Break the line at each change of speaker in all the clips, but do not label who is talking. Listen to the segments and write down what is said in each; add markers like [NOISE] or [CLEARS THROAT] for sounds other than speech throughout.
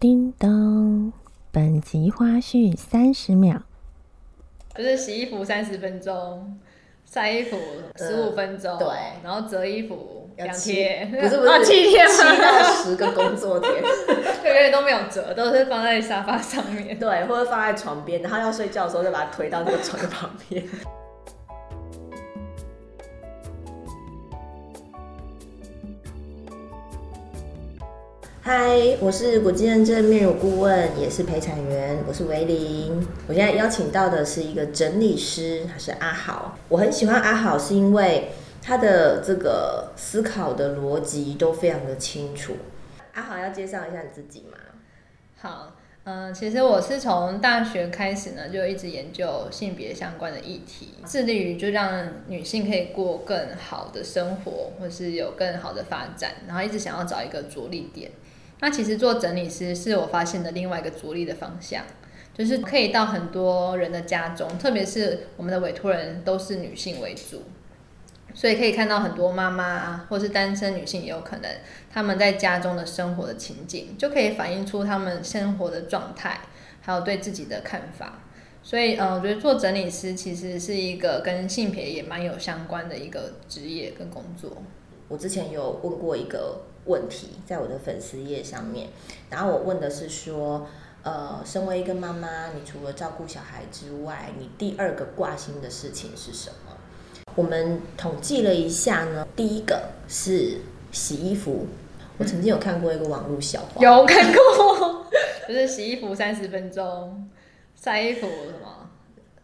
叮咚，本集花絮三十秒。
就是洗衣服三十分钟，晒衣服十五分钟，
对
然后折衣服两天，
不是不是 [LAUGHS]
啊七天
七
吗？
到十个工作天，[LAUGHS]
对，永远都没有折，都是放在沙发上面。
对，或者放在床边，然后要睡觉的时候就把它推到那个床的旁边。嗨，我是国际认证面乳顾问，也是陪产员，我是维玲。我现在邀请到的是一个整理师，他是阿豪。我很喜欢阿豪，是因为他的这个思考的逻辑都非常的清楚。阿豪要介绍一下你自己吗？
好，嗯、其实我是从大学开始呢，就一直研究性别相关的议题，致力于就让女性可以过更好的生活，或是有更好的发展，然后一直想要找一个着力点。那其实做整理师是我发现的另外一个着力的方向，就是可以到很多人的家中，特别是我们的委托人都是女性为主，所以可以看到很多妈妈啊，或是单身女性也有可能，他们在家中的生活的情景，就可以反映出他们生活的状态，还有对自己的看法。所以，呃，我觉得做整理师其实是一个跟性别也蛮有相关的一个职业跟工作。
我之前有问过一个问题，在我的粉丝页上面，然后我问的是说，呃，身为一个妈妈，你除了照顾小孩之外，你第二个挂心的事情是什么？我们统计了一下呢，第一个是洗衣服。我曾经有看过一个网络笑话，
有看过，[LAUGHS] 就是洗衣服三十分钟，晒衣服什么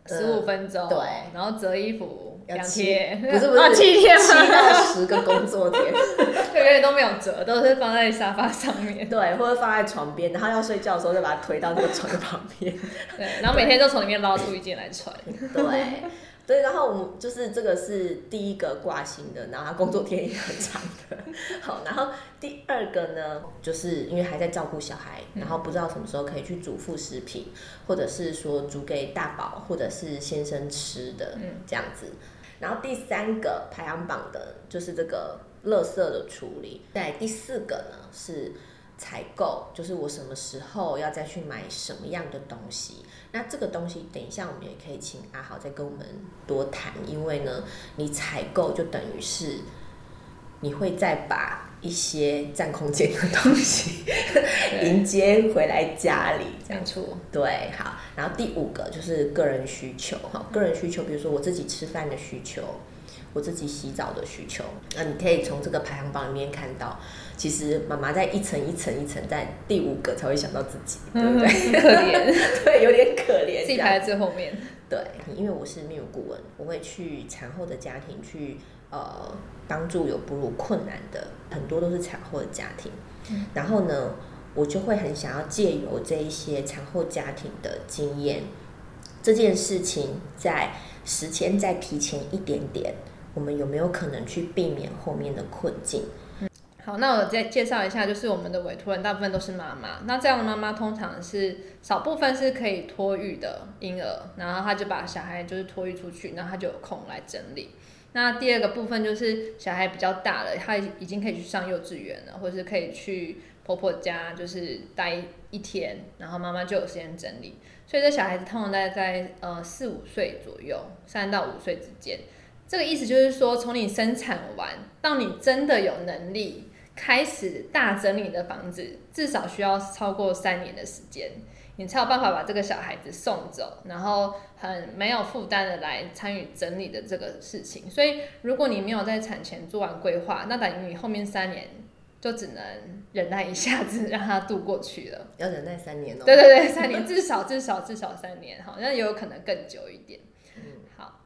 十五分钟，
对
然后折衣服两
要七
天，
不是不是
啊 [LAUGHS] 七天
七
吗？
到十个工作天，[LAUGHS]
对，永远都没有折，都是放在沙发上面。[LAUGHS]
对，或者放在床边，然后要睡觉的时候就把它推到那个床的旁边。
对，然后每天都从里面捞出一件来穿。
对，对，然后我们就是这个是第一个挂心的，然后他工作天也很长的。好，然后第二个呢，就是因为还在照顾小孩，然后不知道什么时候可以去煮副食品，或者是说煮给大宝或者是先生吃的，
嗯
这样子。然后第三个排行榜的就是这个垃圾的处理，在第四个呢是采购，就是我什么时候要再去买什么样的东西。那这个东西等一下我们也可以请阿豪再跟我们多谈，因为呢，你采购就等于是你会再把一些占空间的东西迎接回来家里，这样。
没错，
对，好，然后第五个就是个人需求哈，个人需求，比如说我自己吃饭的需求，我自己洗澡的需求，那你可以从这个排行榜里面看到，其实妈妈在一层一层一层，在第五个才会想到自己，对不对？
很可怜，[LAUGHS]
对，有点可怜，
自己排在最后面。
对，因为我是泌乳顾问，我会去产后的家庭去呃帮助有哺乳困难的，很多都是产后的家庭。
嗯
然后呢，我就会很想要借由这一些产后家庭的经验，这件事情在时间再提前一点点，我们有没有可能去避免后面的困境？
好，那我再介绍一下，就是我们的委托人大部分都是妈妈。那这样的妈妈通常是少部分是可以托育的婴儿，然后她就把小孩就是托育出去，然后她就有空来整理。那第二个部分就是小孩比较大了，他已经可以去上幼稚园了，或者是可以去婆婆家就是待一天，然后妈妈就有时间整理。所以这小孩子通常大概在呃四五岁左右，三到五岁之间。这个意思就是说，从你生产完到你真的有能力开始大整理的房子，至少需要超过三年的时间，你才有办法把这个小孩子送走，然后很没有负担的来参与整理的这个事情。所以，如果你没有在产前做完规划，那等于你后面三年就只能忍耐一下子让他度过去了。[LAUGHS]
要忍耐三年哦。
对对对，三年至少至少至少三年，好像也有可能更久一点。好，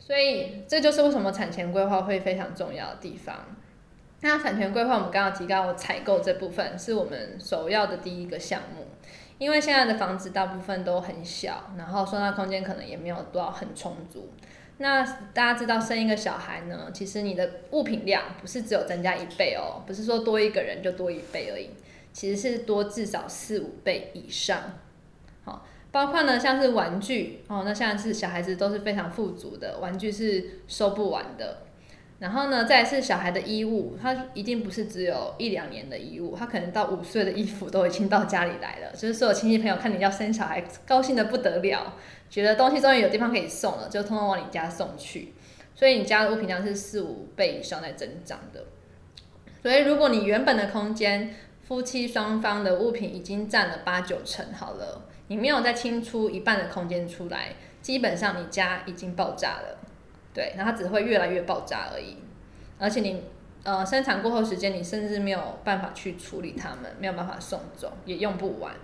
所以这就是为什么产前规划会非常重要的地方。那产前规划，我们刚刚提到采购这部分是我们首要的第一个项目，因为现在的房子大部分都很小，然后收纳空间可能也没有多少很充足。那大家知道生一个小孩呢，其实你的物品量不是只有增加一倍哦，不是说多一个人就多一倍而已，其实是多至少四五倍以上。好，包括呢像是玩具哦，那像是小孩子都是非常富足的，玩具是收不完的。然后呢，再是小孩的衣物，他一定不是只有一两年的衣物，他可能到五岁的衣服都已经到家里来了。就是所有亲戚朋友看你要生小孩，高兴的不得了，觉得东西终于有地方可以送了，就通通往你家送去。所以你家的物品量是四五倍以上在增长的。所以如果你原本的空间，夫妻双方的物品已经占了八九成好了，你没有再清出一半的空间出来，基本上你家已经爆炸了。对，然后它只会越来越爆炸而已，而且你呃生产过后时间，你甚至没有办法去处理它们，没有办法送走，也用不完。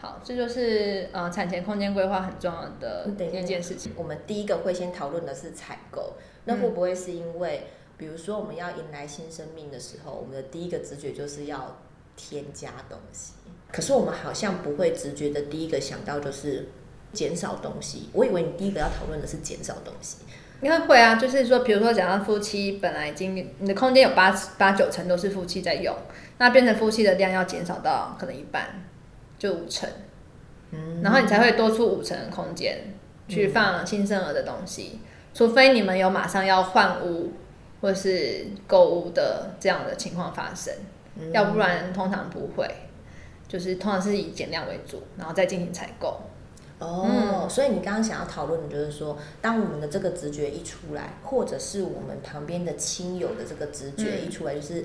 好，这就是呃产前空间规划很重要的一件事情。
我们第一个会先讨论的是采购，那会不会是因为，比如说我们要迎来新生命的时候，我们的第一个直觉就是要添加东西，可是我们好像不会直觉的第一个想到就是减少东西。我以为你第一个要讨论的是减少东西。
应该会啊，就是说，比如说，假如夫妻本来已经你的空间有八八九成都是夫妻在用，那变成夫妻的量要减少到可能一半，就五成，嗯，然后你才会多出五成的空间去放新生儿的东西，除非你们有马上要换屋或是购物的这样的情况发生，要不然通常不会，就是通常是以减量为主，然后再进行采购。
哦，所以你刚刚想要讨论的就是说，当我们的这个直觉一出来，或者是我们旁边的亲友的这个直觉一出来，就是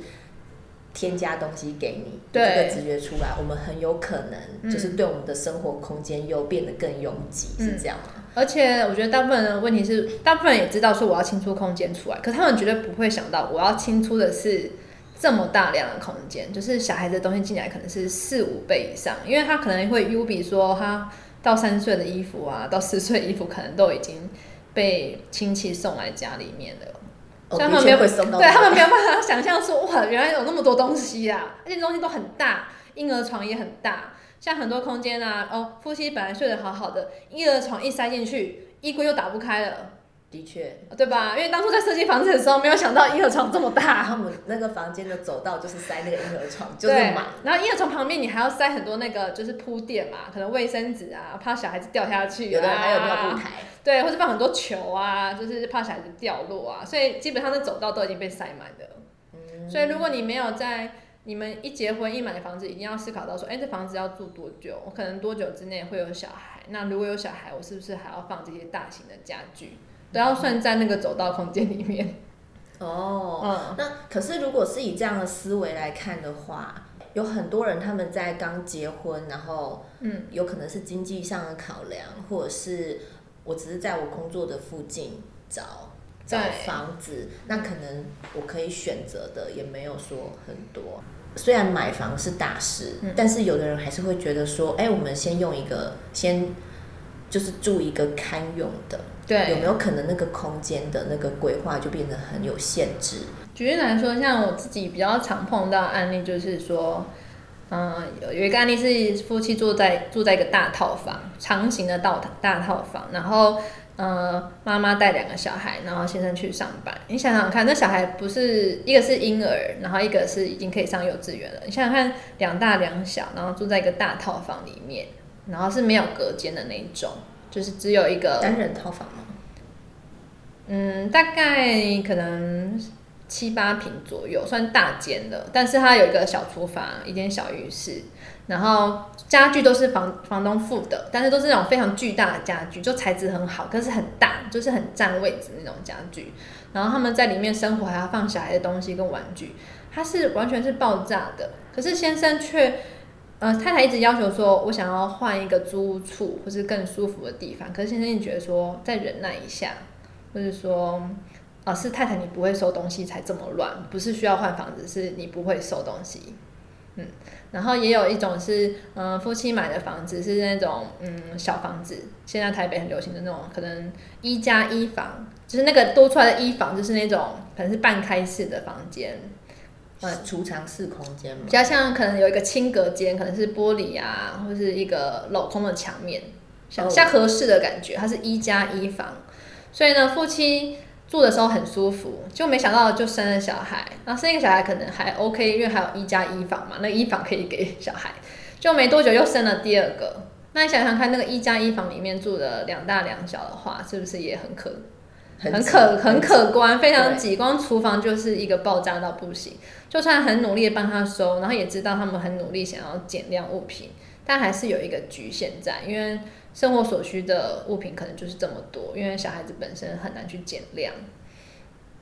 添加东西给你，这个直觉出来，我们很有可能就是对我们的生活空间又变得更拥挤，是这样吗？
而且我觉得大部分的问题是，大部分人也知道说我要清出空间出来，可他们绝对不会想到我要清出的是这么大量的空间，就是小孩子的东西进来可能是四五倍以上，因为他可能会 U 比说他。到三岁的衣服啊，到四岁衣服可能都已经被亲戚送来家里面了。
他们没有对
他们没有 [LAUGHS] 办法想象说哇，原来有那么多东西啊，而且东西都很大，婴儿床也很大，像很多空间啊，哦，夫妻本来睡得好好的，婴儿床一塞进去，衣柜又打不开了。
的确，
对吧？因为当初在设计房子的时候，没有想到婴儿床这么大。
他们那个房间的走道就是塞那个婴儿床，就是满。
然后婴儿床旁边你还要塞很多那个就是铺垫嘛，可能卫生纸啊，怕小孩子掉下去。
有的还有尿布台。
对，或者放很多球啊，就是怕小孩子掉落啊。所以基本上那走道都已经被塞满了。嗯。所以如果你没有在你们一结婚一买房子，一定要思考到说，哎，这房子要住多久？我可能多久之内会有小孩？那如果有小孩，我是不是还要放这些大型的家具？都要算在那个走道空间里面。
哦，嗯，那可是如果是以这样的思维来看的话，有很多人他们在刚结婚，然后，嗯，有可能是经济上的考量，或者是我只是在我工作的附近找找房子，那可能我可以选择的也没有说很多。虽然买房是大事，但是有的人还是会觉得说，哎，我们先用一个，先就是住一个堪用的。
对，
有没有可能那个空间的那个规划就变得很有限制？
举例来说，像我自己比较常碰到案例，就是说，嗯，有有一个案例是夫妻住在住在一个大套房，长形的大大套房，然后，呃，妈妈带两个小孩，然后先生去上班。你想想看，那小孩不是一个是婴儿，然后一个是已经可以上幼稚园了。你想想看，两大两小，然后住在一个大套房里面，然后是没有隔间的那一种。就是只有一个
单人套房吗？
嗯，大概可能七八平左右，算大间的。但是它有一个小厨房，一间小浴室，然后家具都是房房东付的，但是都是那种非常巨大的家具，就材质很好，可是很大，就是很占位置那种家具。然后他们在里面生活，还要放小孩的东西跟玩具，它是完全是爆炸的。可是先生却。呃，太太一直要求说，我想要换一个租处，或是更舒服的地方。可是先生你觉得说，再忍耐一下，或者说，啊，是太太你不会收东西才这么乱，不是需要换房子，是你不会收东西。嗯，然后也有一种是，嗯，夫妻买的房子是那种，嗯，小房子，现在台北很流行的那种，可能一加一房，就是那个多出来的一房，就是那种可能是半开式的房间。
呃，储藏室空间
比较像可能有一个轻隔间，可能是玻璃啊，或是一个镂空的墙面，像像合适的感觉。它是一加一房，所以呢，夫妻住的时候很舒服。就没想到就生了小孩，然后生一个小孩可能还 OK，因为还有一加一房嘛，那一房可以给小孩。就没多久又生了第二个，那你想想看，那个一加一房里面住的两大两小的话，是不是也很可很可很可观，非常挤，光厨房就是一个爆炸到不行。就算很努力的帮他收，然后也知道他们很努力想要减量物品，但还是有一个局限在，因为生活所需的物品可能就是这么多，因为小孩子本身很难去减量。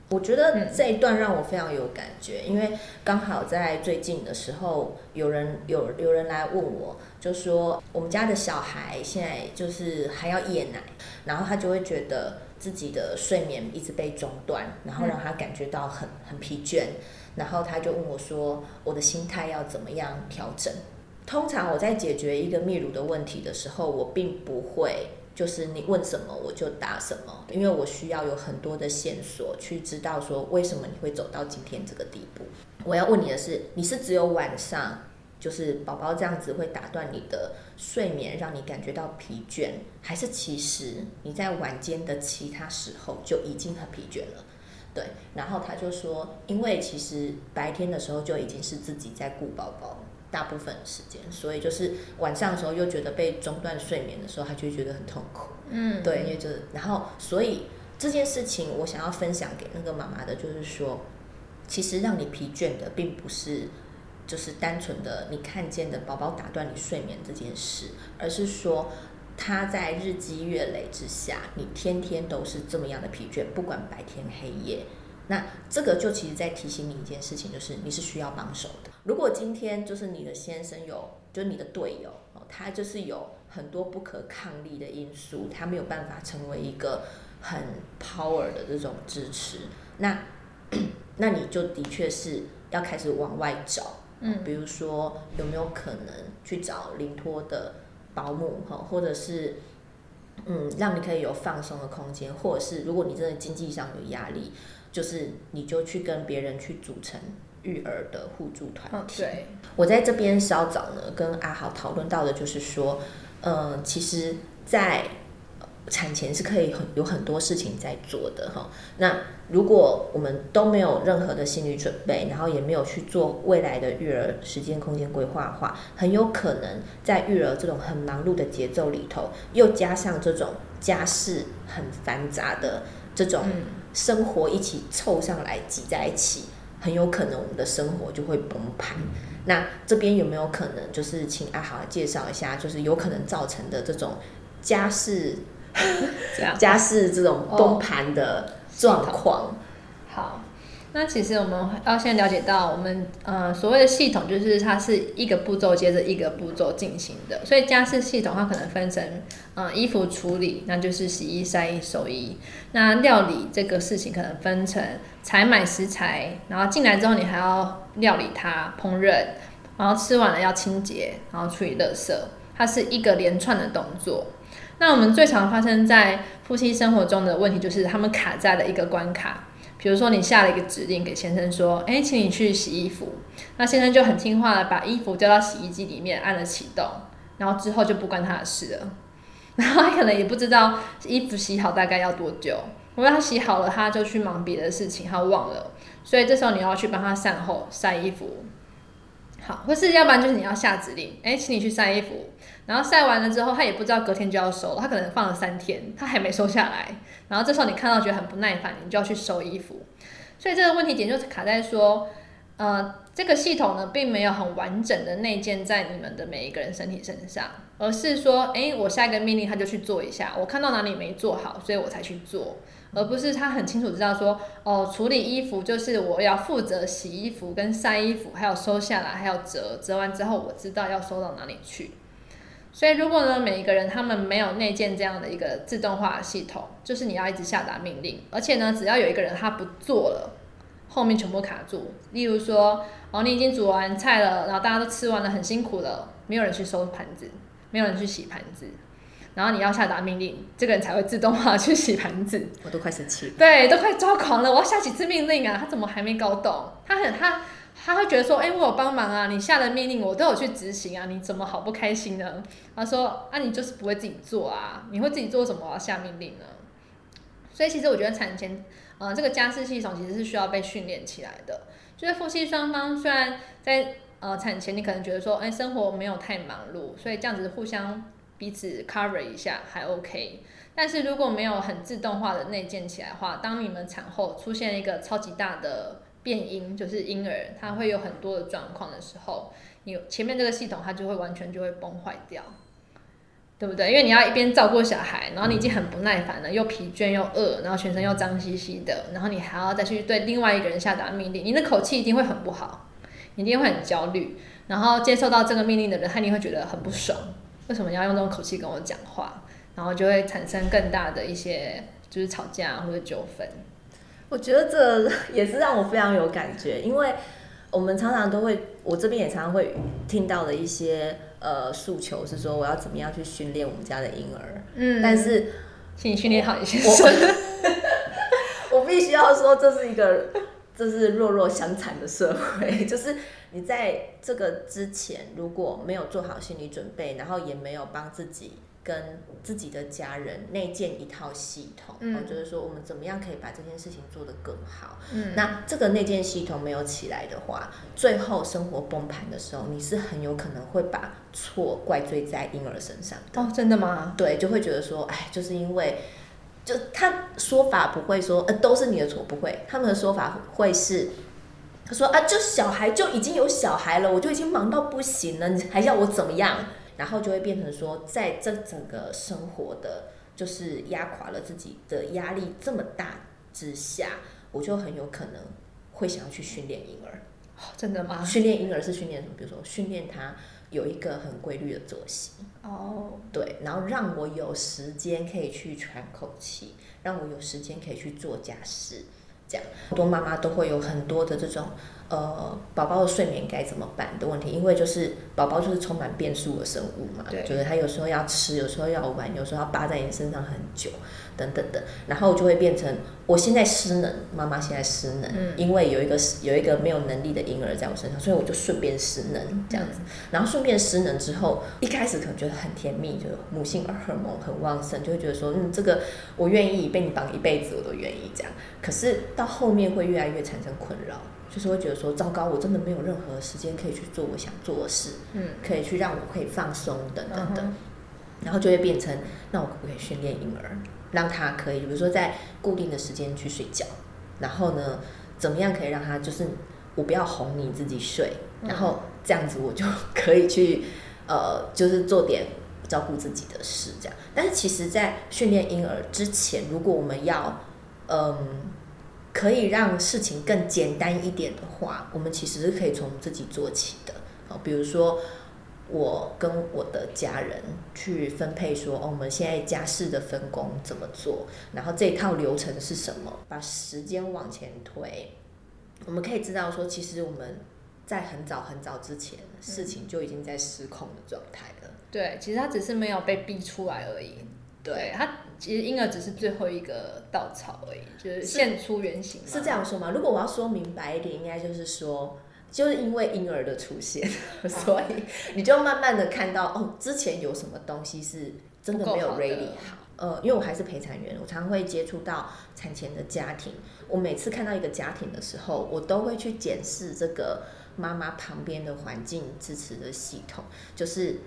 我觉得这一段让我非常有感觉，因为刚好在最近的时候，有人有有人来问我，就说我们家的小孩现在就是还要夜奶，然后他就会觉得自己的睡眠一直被中断，然后让他感觉到很很疲倦，然后他就问我说，我的心态要怎么样调整？通常我在解决一个泌乳的问题的时候，我并不会就是你问什么我就答什么，因为我需要有很多的线索去知道说为什么你会走到今天这个地步。我要问你的是，你是只有晚上就是宝宝这样子会打断你的睡眠，让你感觉到疲倦，还是其实你在晚间的其他时候就已经很疲倦了？对，然后他就说，因为其实白天的时候就已经是自己在顾宝宝，大部分时间，所以就是晚上的时候又觉得被中断睡眠的时候，他就觉得很痛苦。
嗯，
对，因为就是，然后所以这件事情我想要分享给那个妈妈的，就是说，其实让你疲倦的并不是就是单纯的你看见的宝宝打断你睡眠这件事，而是说他在日积月累之下，你天天都是这么样的疲倦，不管白天黑夜。那这个就其实在提醒你一件事情，就是你是需要帮手的。如果今天就是你的先生有，就是你的队友哦，他就是有很多不可抗力的因素，他没有办法成为一个很 power 的这种支持，那 [CLEARS THROAT] 那你就的确是要开始往外找，
嗯
比如说有没有可能去找临托的保姆哈，或者是嗯，让你可以有放松的空间，或者是如果你真的经济上有压力，就是你就去跟别人去组成育儿的互助团。
对，
我在这边稍早呢跟阿豪讨论到的就是说，呃，其实，在呃产前是可以很有很多事情在做的哈。那如果我们都没有任何的心理准备，然后也没有去做未来的育儿时间空间规划的话，很有可能在育儿这种很忙碌的节奏里头，又加上这种家事很繁杂的这种
嗯
生活一起凑上来挤在一起，很有可能我们的生活就会崩盘。那这边有没有可能，就是请阿豪介绍一下，就是有可能造成的这种家事 [LAUGHS]
这样。
家事这种崩盘的状况？
好，那其实我们要先了解到，我们呃所谓的系统就是它是一个步骤接着一个步骤进行的，所以家事系统它可能分成呃衣服处理，那就是洗衣、晒衣、收衣。那料理这个事情可能分成采买食材，然后进来之后你还要料理它、烹饪，然后吃完了要清洁，然后处理垃圾，它是一个连串的动作。那我们最常发生在夫妻生活中的问题就是他们卡在了一个关卡，比如说你下了一个指令给先生说，哎，请你去洗衣服，那先生就很听话的把衣服丢到洗衣机里面，按了启动，然后之后就不关他的事了，[LAUGHS] 然后他可能也不知道衣服洗好大概要多久，因为他洗好了他就去忙别的事情，他忘了，所以这时候你要去帮他善后晒衣服。好，或是要不然就是你要下指令，哎，请你去晒衣服，然后晒完了之后，他也不知道隔天就要收了，他可能放了三天，他还没收下来，然后这时候你看到觉得很不耐烦，你就要去收衣服，所以这个问题点就是卡在说，呃，这个系统呢并没有很完整的内建在你们的每一个人身体身上，而是说，诶，我下一个命令他就去做一下，我看到哪里没做好，所以我才去做，而不是他很清楚知道说，哦，处理衣服就是我要负责洗衣服跟晒衣服，还有收下来，还有折，折完之后我知道要收到哪里去。所以，如果呢，每一个人他们没有内建这样的一个自动化系统，就是你要一直下达命令，而且呢，只要有一个人他不做了，后面全部卡住。例如说，哦，你已经煮完菜了，然后大家都吃完了，很辛苦了，没有人去收盘子，没有人去洗盘子，然后你要下达命令，这个人才会自动化去洗盘子。
我都快生气了。
对，都快抓狂了，我要下几次命令啊？他怎么还没搞懂？他很他他会觉得说，哎、我有帮忙啊，你下的命令我都有去执行啊，你怎么好不开心呢？他说，啊，你就是不会自己做啊，你会自己做什么？我要下命令呢？所以其实我觉得产前，呃，这个家事系统其实是需要被训练起来的。就是夫妻双方虽然在呃产前，你可能觉得说，哎、生活没有太忙碌，所以这样子互相彼此 cover 一下还 OK。但是如果没有很自动化的内建起来的话，当你们产后出现一个超级大的变音，就是婴儿他会有很多的状况的时候，你前面这个系统它就会完全就会崩坏掉。对不对？因为你要一边照顾小孩，然后你已经很不耐烦了，又疲倦又饿，然后全身又脏兮兮的，然后你还要再去对另外一个人下达命令，你的口气一定会很不好，你一定会很焦虑，然后接受到这个命令的人，他一定会觉得很不爽，为什么要用这种口气跟我讲话？然后就会产生更大的一些就是吵架或者纠纷。
我觉得这也是让我非常有感觉，因为我们常常都会，我这边也常常会听到的一些。呃，诉求是说我要怎么样去训练我们家的婴儿，嗯，但是 [LAUGHS]
请你训练好一些。
我 [LAUGHS] 我必须要说，这是一个这是弱弱相残的社会，[LAUGHS] 就是你在这个之前如果没有做好心理准备，然后也没有帮自己。跟自己的家人内建一套系统，嗯，就是说我们怎么样可以把这件事情做得更好。嗯，那这个内建系统没有起来的话，最后生活崩盘的时候，你是很有可能会把错怪罪在婴儿身上的。
哦，真的吗？
对，就会觉得说，哎，就是因为，就他说法不会说，呃，都是你的错，不会。他们的说法会是，他说啊，就小孩就已经有小孩了，我就已经忙到不行了，你还要我怎么样？然后就会变成说，在这整个生活的，就是压垮了自己的压力这么大之下，我就很有可能会想要去训练婴儿。
真的吗？
训练婴儿是训练什么？比如说训练他有一个很规律的作息。哦。对，然后让我有时间可以去喘口气，让我有时间可以去做家事，这样。很多妈妈都会有很多的这种。呃，宝宝的睡眠该怎么办的问题，因为就是宝宝就是充满变数的生物嘛，就是他有时候要吃，有时候要玩，有时候要扒在你身上很久，等等的，然后就会变成我现在失能，妈妈现在失能，因为有一个有一个没有能力的婴儿在我身上，所以我就顺便失能这样子，然后顺便失能之后，一开始可能觉得很甜蜜，就母性荷尔蒙很旺盛，就会觉得说，嗯，这个我愿意被你绑一辈子，我都愿意这样，可是到后面会越来越产生困扰。就是会觉得说，糟糕，我真的没有任何时间可以去做我想做的事，嗯，可以去让我可以放松等等等，然后就会变成，那我可不可以训练婴儿，让他可以，比如说在固定的时间去睡觉，然后呢，怎么样可以让他就是我不要哄你自己睡，然后这样子我就可以去呃，就是做点照顾自己的事这样。但是其实，在训练婴儿之前，如果我们要嗯。可以让事情更简单一点的话，我们其实是可以从自己做起的。好，比如说我跟我的家人去分配说，哦，我们现在家事的分工怎么做，然后这一套流程是什么，把时间往前推，我们可以知道说，其实我们在很早很早之前，事情就已经在失控的状态了。
对，其实他只是没有被逼出来而已。对他，其实婴儿只是最后一个稻草而已，就是现出原形。
是这样说吗？如果我要说明白一点，应该就是说，就是因为婴儿的出现，[LAUGHS] 所以你就慢慢的看到，哦，之前有什么东西是真的没有 ready 好。呃，因为我还是陪产员，我常会接触到产前的家庭。我每次看到一个家庭的时候，我都会去检视这个妈妈旁边的环境支持的系统，就是。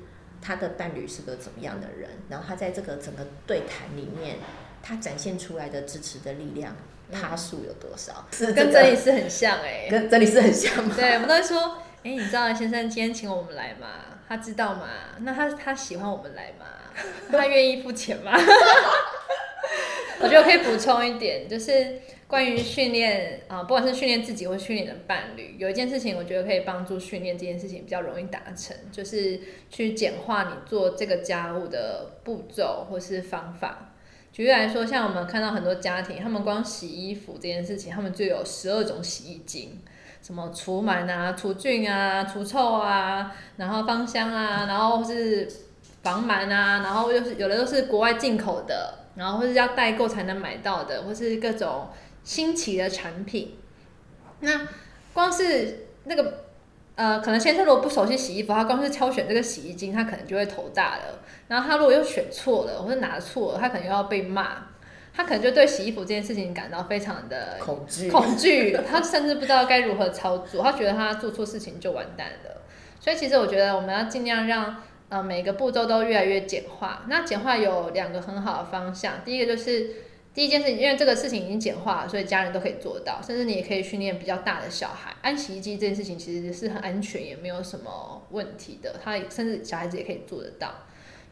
他的伴侣是个怎么样的人？然后他在这个整个对谈里面，他展现出来的支持的力量，他数有多少？
是跟这里是很像哎，[LAUGHS]
跟这里是很像吗？
对，我们都会说，哎，你知道先生今天请我们来嘛？他知道嘛？那他他喜欢我们来嘛？[LAUGHS] 他愿意付钱吗？[LAUGHS] 我觉得可以补充一点，就是。关于训练啊，不管是训练自己或训练的伴侣，有一件事情我觉得可以帮助训练这件事情比较容易达成，就是去简化你做这个家务的步骤或是方法。举例来说，像我们看到很多家庭，他们光洗衣服这件事情，他们就有十二种洗衣精，什么除螨啊、除菌啊、除臭啊，然后芳香啊，然后是防螨啊，然后又是有的都是国外进口的，然后或是要代购才能买到的，或是各种。新奇的产品，那光是那个呃，可能先生如果不熟悉洗衣服，他光是挑选这个洗衣精，他可能就会头大了。然后他如果又选错了，或者拿错了，他可能又要被骂。他可能就对洗衣服这件事情感到非常的
恐惧，
恐惧。[LAUGHS] 他甚至不知道该如何操作，他觉得他做错事情就完蛋了。所以其实我觉得我们要尽量让呃每个步骤都越来越简化。那简化有两个很好的方向，第一个就是第一件事情，因为这个事情已经简化了，所以家人都可以做到，甚至你也可以训练比较大的小孩。安洗衣机这件事情其实是很安全，也没有什么问题的，他甚至小孩子也可以做得到。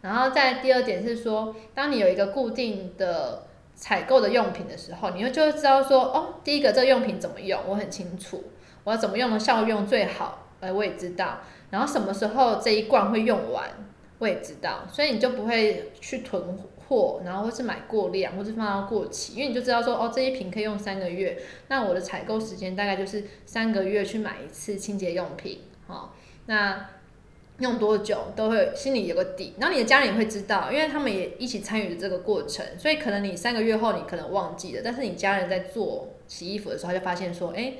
然后再第二点是说，当你有一个固定的采购的用品的时候，你会就会知道说，哦，第一个这个用品怎么用，我很清楚，我要怎么用的效用最好，呃，我也知道。然后什么时候这一罐会用完，我也知道，所以你就不会去囤货，然后或是买过量，或是放到过期，因为你就知道说，哦，这一瓶可以用三个月，那我的采购时间大概就是三个月去买一次清洁用品，好，那。用多久都会心里有个底，然后你的家人也会知道，因为他们也一起参与了这个过程，所以可能你三个月后你可能忘记了，但是你家人在做洗衣服的时候，他就发现说，哎，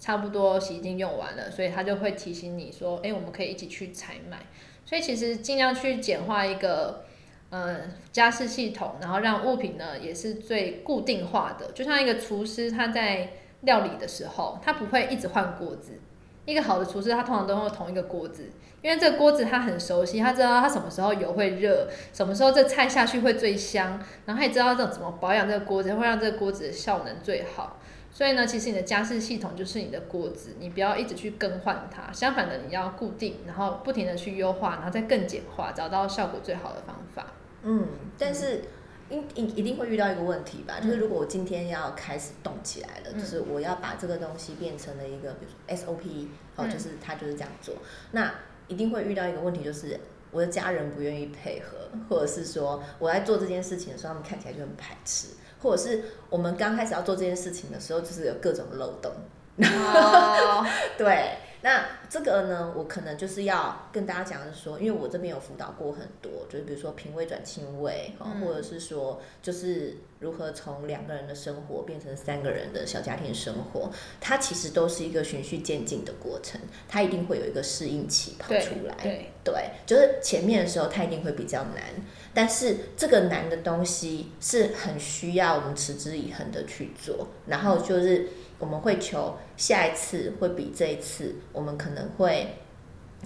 差不多洗衣精用完了，所以他就会提醒你说，哎，我们可以一起去采买。所以其实尽量去简化一个，嗯，家事系统，然后让物品呢也是最固定化的，就像一个厨师他在料理的时候，他不会一直换锅子。一个好的厨师，他通常都用同一个锅子，因为这个锅子他很熟悉，他知道他什么时候油会热，什么时候这菜下去会最香，然后他也知道这种怎么保养这个锅子，会让这个锅子的效能最好。所以呢，其实你的家事系统就是你的锅子，你不要一直去更换它，相反的你要固定，然后不停的去优化，然后再更简化，找到效果最好的方法。
嗯，但是。一一一定会遇到一个问题吧，就是如果我今天要开始动起来了，就是我要把这个东西变成了一个，比如说 SOP，哦，就是他就是这样做，那一定会遇到一个问题，就是我的家人不愿意配合，或者是说我在做这件事情的时候，他们看起来就很排斥，或者是我们刚开始要做这件事情的时候，就是有各种漏洞。[LAUGHS] 对。那这个呢，我可能就是要跟大家讲的是说，因为我这边有辅导过很多，就是比如说平胃转轻胃，或者是说就是如何从两个人的生活变成三个人的小家庭生活，它其实都是一个循序渐进的过程，它一定会有一个适应期跑出来。
对，
对，就是前面的时候它一定会比较难，但是这个难的东西是很需要我们持之以恒的去做，然后就是。我们会求下一次会比这一次，我们可能会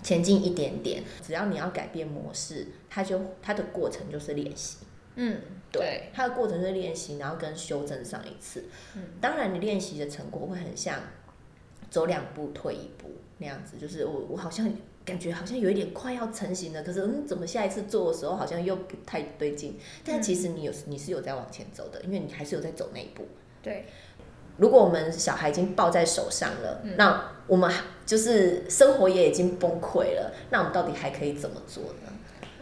前进一点点。只要你要改变模式，它就它的过程就是练习。
嗯，对，
它的过程是练习，然后跟修正上一次。嗯，当然你练习的成果会很像走两步退一步那样子，就是我我好像感觉好像有一点快要成型了，可是嗯，怎么下一次做的时候好像又不太对劲？但其实你有你是有在往前走的，因为你还是有在走那一步。
对。
如果我们小孩已经抱在手上了，那我们就是生活也已经崩溃了，那我们到底还可以怎么做呢？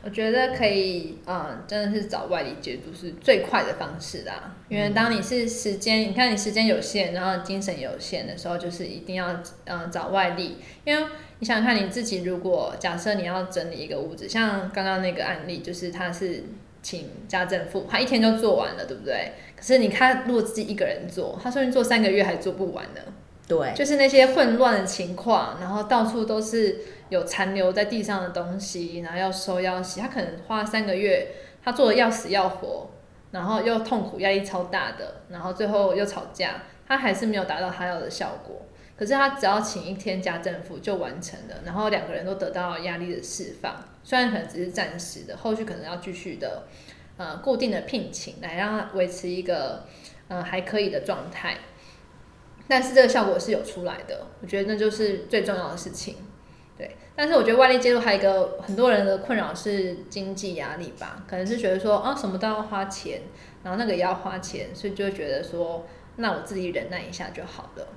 我觉得可以，嗯，真的是找外力解读是最快的方式啦。因为当你是时间，你看你时间有限，然后精神有限的时候，就是一定要嗯找外力。因为你想想看，你自己如果假设你要整理一个屋子，像刚刚那个案例，就是他是。请家政妇，他一天就做完了，对不对？可是你看，如果自己一个人做，他说你做三个月还做不完呢。
对，
就是那些混乱的情况，然后到处都是有残留在地上的东西，然后要收要洗，他可能花三个月，他做的要死要活，然后又痛苦，压力超大的，然后最后又吵架，他还是没有达到他要的效果。可是他只要请一天家政妇就完成了，然后两个人都得到压力的释放。虽然可能只是暂时的，后续可能要继续的，呃，固定的聘请来让他维持一个，呃，还可以的状态。但是这个效果是有出来的，我觉得那就是最重要的事情。对，但是我觉得外力介入还有一个很多人的困扰是经济压力吧，可能是觉得说啊什么都要花钱，然后那个也要花钱，所以就会觉得说那我自己忍耐一下就好了。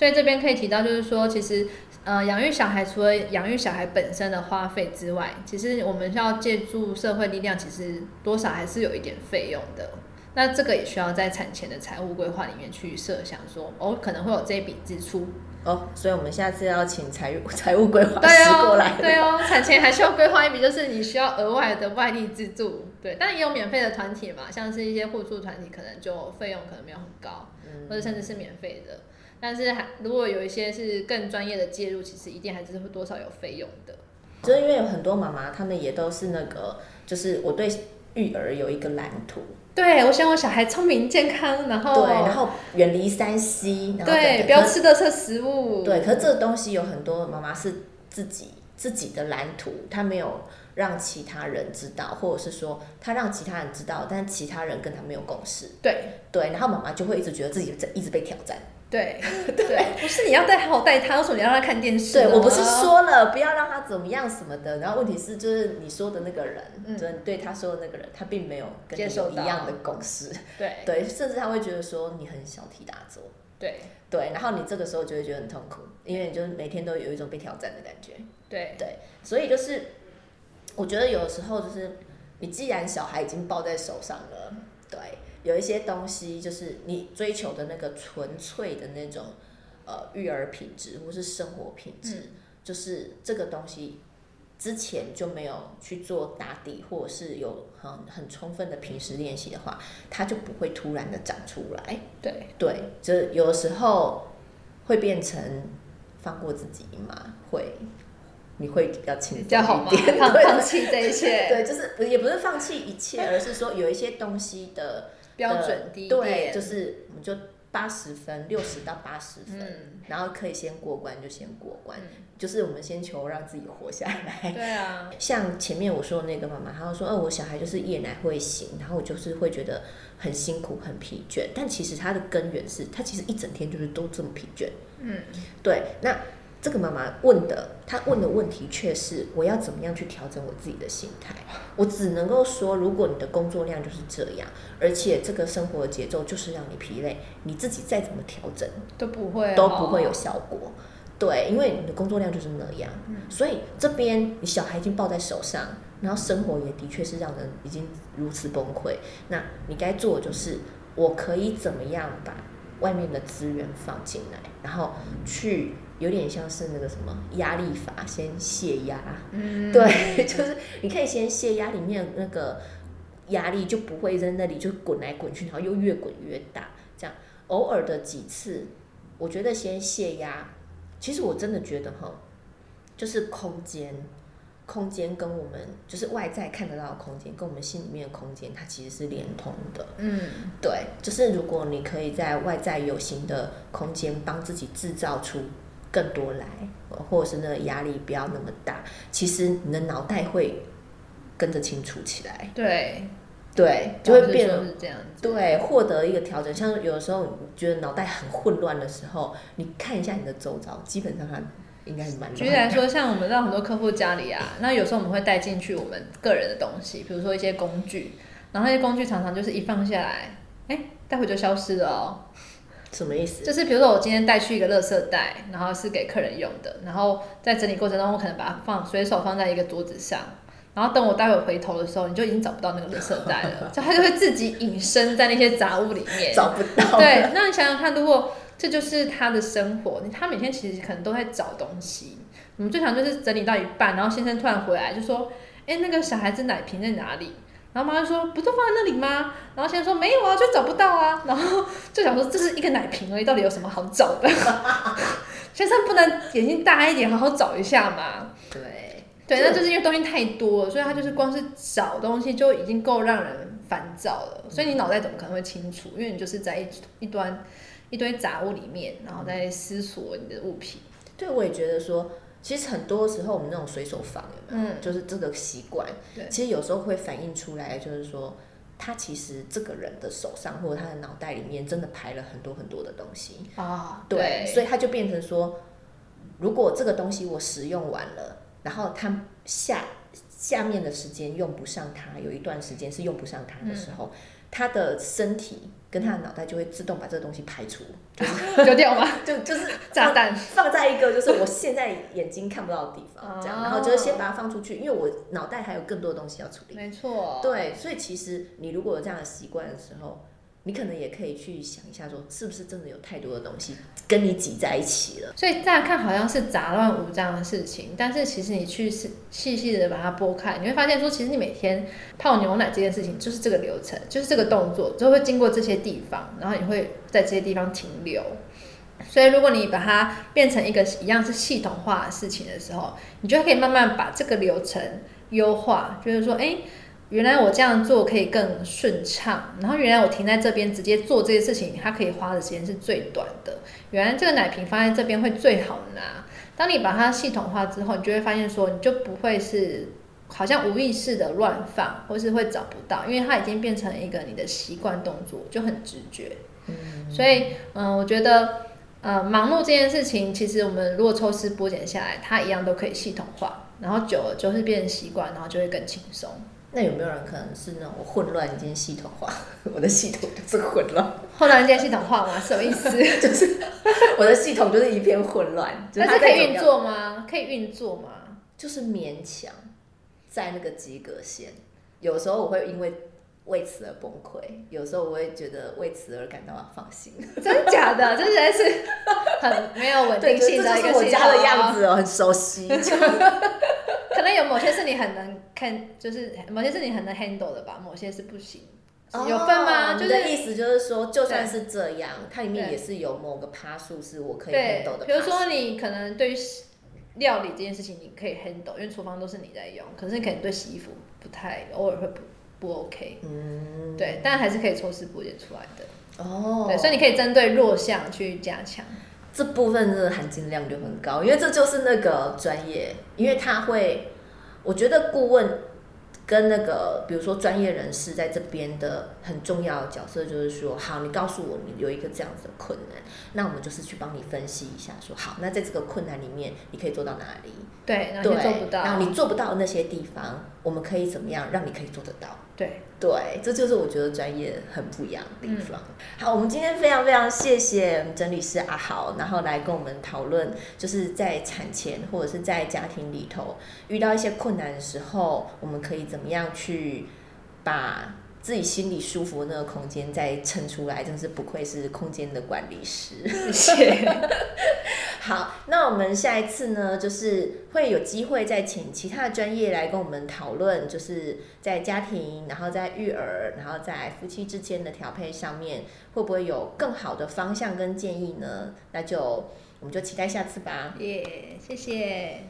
所以这边可以提到就是说，其实。呃，养育小孩除了养育小孩本身的花费之外，其实我们需要借助社会力量，其实多少还是有一点费用的。那这个也需要在产前的财务规划里面去设想，说哦，可能会有这一笔支出
哦。所以我们下次要请财务财务规划师过来。
对哦，产前还需要规划一笔，就是你需要额外的外力资助。对，但也有免费的团体嘛，像是一些互助团体，可能就费用可能没有很高，或者甚至是免费的。但是还如果有一些是更专业的介入，其实一定还是会多少有费用的。
就是因为有很多妈妈，她们也都是那个，就是我对育儿有一个蓝图。
对，我想我小孩聪明健康，然后
对，然后远离山西，
对，不要吃的这食物。
对，可是这个东西有很多妈妈是自己自己的蓝图，她没有让其他人知道，或者是说她让其他人知道，但是其他人跟她没有共识，
对
对，然后妈妈就会一直觉得自己在一直被挑战。
对 [LAUGHS] 对，不是你要带好好带他，为什么你要让他看电视？
对我不是说了不要让他怎么样什么的，然后问题是就是你说的那个人，
嗯。
就是对他说的那个人，他并没有跟你一样的共识，
对。
对，甚至他会觉得说你很小题大做，
对。
对，然后你这个时候就会觉得很痛苦，因为你就是每天都有一种被挑战的感觉，
对。
对，所以就是我觉得有时候就是你既然小孩已经抱在手上了，对，有一些东西就是你追求的那个纯粹的那种呃育儿品质或是生活品质，
嗯。
就是这个东西之前就没有去做打底，或者是有很很充分的平时练习的话，它就不会突然的长出来。
对。
对，就有的时候会变成放过自己嘛，会。你会比较轻松
比较好吗？
一点，
放放弃这一切，[LAUGHS]
对，就是不也不是放弃一切，而是说有一些东西的
标准低一
对，
点，
就是我们就八十分，六十到八十分，
嗯。
然后可以先过关就先过关，
嗯。
就是我们先求让自己活下来。
对啊，
像前面我说的那个妈妈，她就说，呃，我小孩就是夜奶会醒，然后我就是会觉得很辛苦、很疲倦，但其实它的根源是，他其实一整天就是都这么疲倦。
嗯，
对，那这个妈妈问的，她问的问题却是我要怎么样去调整我自己的心态？我只能够说，如果你的工作量就是这样，而且这个生活的节奏就是让你疲累，你自己再怎么调整
都不会
都不会有
哦
效果。对，因为你的工作量就是那样，所以这边你小孩已经抱在手上，然后生活也的确是让人已经如此崩溃。那你该做的就是，我可以怎么样把外面的资源放进来，然后去有点像是那个什么压力法，先泄压。
嗯，
对，[LAUGHS] 就是你可以先泄压，里面那个压力就不会在那里就滚来滚去，然后又越滚越大。这样偶尔的几次，我觉得先泄压。其实我真的觉得哈，就是空间，空间跟我们就是外在看得到的空间，跟我们心里面的空间，它其实是连通的。
嗯，
对，就是如果你可以在外在有形的空间帮自己制造出更多来，或者是那个压力不要那么大，其实你的脑袋会跟着清楚起来，
对，
对，就会变得
老师说是这样子，
对获得一个调整。像有的时候你觉得脑袋很混乱的时候，你看一下你的周遭，基本上它应该是蛮。
举例来说，像我们到很多客户家里啊，那有时候我们会带进去我们个人的东西，比如说一些工具，然后那些工具常常就是一放下来，哎，待会就消失了哦。
什么意思？
就是比如说我今天带去一个垃圾袋，然后是给客人用的，然后在整理过程中，我可能把它放随手放在一个桌子上，然后等我待会回头的时候，你就已经找不到那个垃圾袋了，[LAUGHS] 就它就会自己隐身在那些杂物里面。[LAUGHS]
找不到。
对，那你想想看，如果这就是他的生活，他每天其实可能都在找东西。我们最常就是整理到一半，然后先生突然回来就说：“哎、那个小孩子奶瓶在哪里？”然后妈妈说：“不就放在那里吗？”然后先生说：“没有啊，就找不到啊。”然后就想说这是一个奶瓶而已，到底有什么好找的？[LAUGHS] 先生不能眼睛大一点，好好找一下嘛。
对
对，那就是因为东西太多了，所以他就是光是找东西就已经够让人烦躁了。所以你脑袋怎么可能会清楚？因为你就是在一一端一堆杂物里面，然后在思索你的物品。
对，我也觉得说，其实很多时候我们那种随手放有没有？
嗯。
就是这个习惯，
对。
其实有时候会反映出来，就是说，他其实这个人的手上或者他的脑袋里面真的排了很多很多的东西，
啊，
对，所以他就变成说，如果这个东西我使用完了，然后他下下面的时间用不上它，有一段时间是用不上它的时候，他的身体跟他的脑袋就会自动把这个东西排除，[LAUGHS]
丢掉吗？
就就是
炸弹。
放在一个就是我现在眼睛看不到的地方，这样，
哦
然后就是先把它放出去，因为我脑袋还有更多的东西要处理。
没错。
对，所以其实你如果有这样的习惯的时候，你可能也可以去想一下，说是不是真的有太多的东西跟你挤在一起了。
所以乍看好像是杂乱无章的事情，但是其实你去细细细的把它剥开，你会发现说，其实你每天泡牛奶这件事情就是这个流程，就是这个动作，就会经过这些地方，然后你会在这些地方停留。所以如果你把它变成一个一样是系统化的事情的时候，你就可以慢慢把这个流程优化，就是说，哎，原来我这样做可以更顺畅，然后原来我停在这边直接做这些事情，它可以花的时间是最短的。原来这个奶瓶放在这边会最好拿。当你把它系统化之后，你就会发现说，你就不会是好像无意识的乱放，或是会找不到，因为它已经变成一个你的习惯动作，就很直觉。
嗯，
所以，嗯、我觉得，呃，忙碌这件事情，其实我们如果抽丝剥茧下来，它一样都可以系统化，然后久了就是变成习惯，然后就会更轻松。
那有没有人可能是那种我混乱已经系统化，[LAUGHS] 我的系统就是混乱，
混乱间系统化吗？什么意思？[LAUGHS]
就是我的系统就是一片混乱，[LAUGHS] 那是
但是可以运作吗？可以运作吗？
就是勉强在那个及格线。有时候我会因为为此而崩溃，有时候我会觉得为此而感到放心。
真的假的？这实在是很没有稳，定性的一个系
家的样。子哦，很熟悉。就
可能有某些是你很能看，就是某些是你很能 handle 的吧，某些是不行。有分吗？
哦
就是
意思就是说，就算是这样，它里面也是有某个趴数是我可以 handle 的。
比如说，你可能对于料理这件事情你可以 handle，因为厨房都是你在用，可是你可能对洗衣服不太，偶尔会不不 OK。
嗯，
对，但还是可以抽丝剥茧出来的。
哦，
对，所以你可以针对弱项去加强。
这部分真的含金量就很高，因为这就是那个专业，因为他会，我觉得顾问跟那个比如说专业人士在这边的很重要的角色就是说，好，你告诉我你有一个这样子的困难，那我们就是去帮你分析一下说好，那在这个困难里面你可以做到哪里？
对，然
对，
后你做不到。
然后你做不到那些地方，我们可以怎么样让你可以做得到？
对，
对，这就是我觉得专业很不一样的地方。
嗯
好，我们今天非常非常谢谢整理师阿豪，然后来跟我们讨论，就是在产前或者是在家庭里头遇到一些困难的时候，我们可以怎么样去把自己心里舒服的那个空间再撑出来，真是不愧是空间的管理师。
谢谢。
好，那我们下一次呢，就是会有机会再请其他的专业来跟我们讨论，就是在家庭，然后在育儿，然后在夫妻之间的调配上面，会不会有更好的方向跟建议呢？那就我们就期待下次吧。
耶谢谢。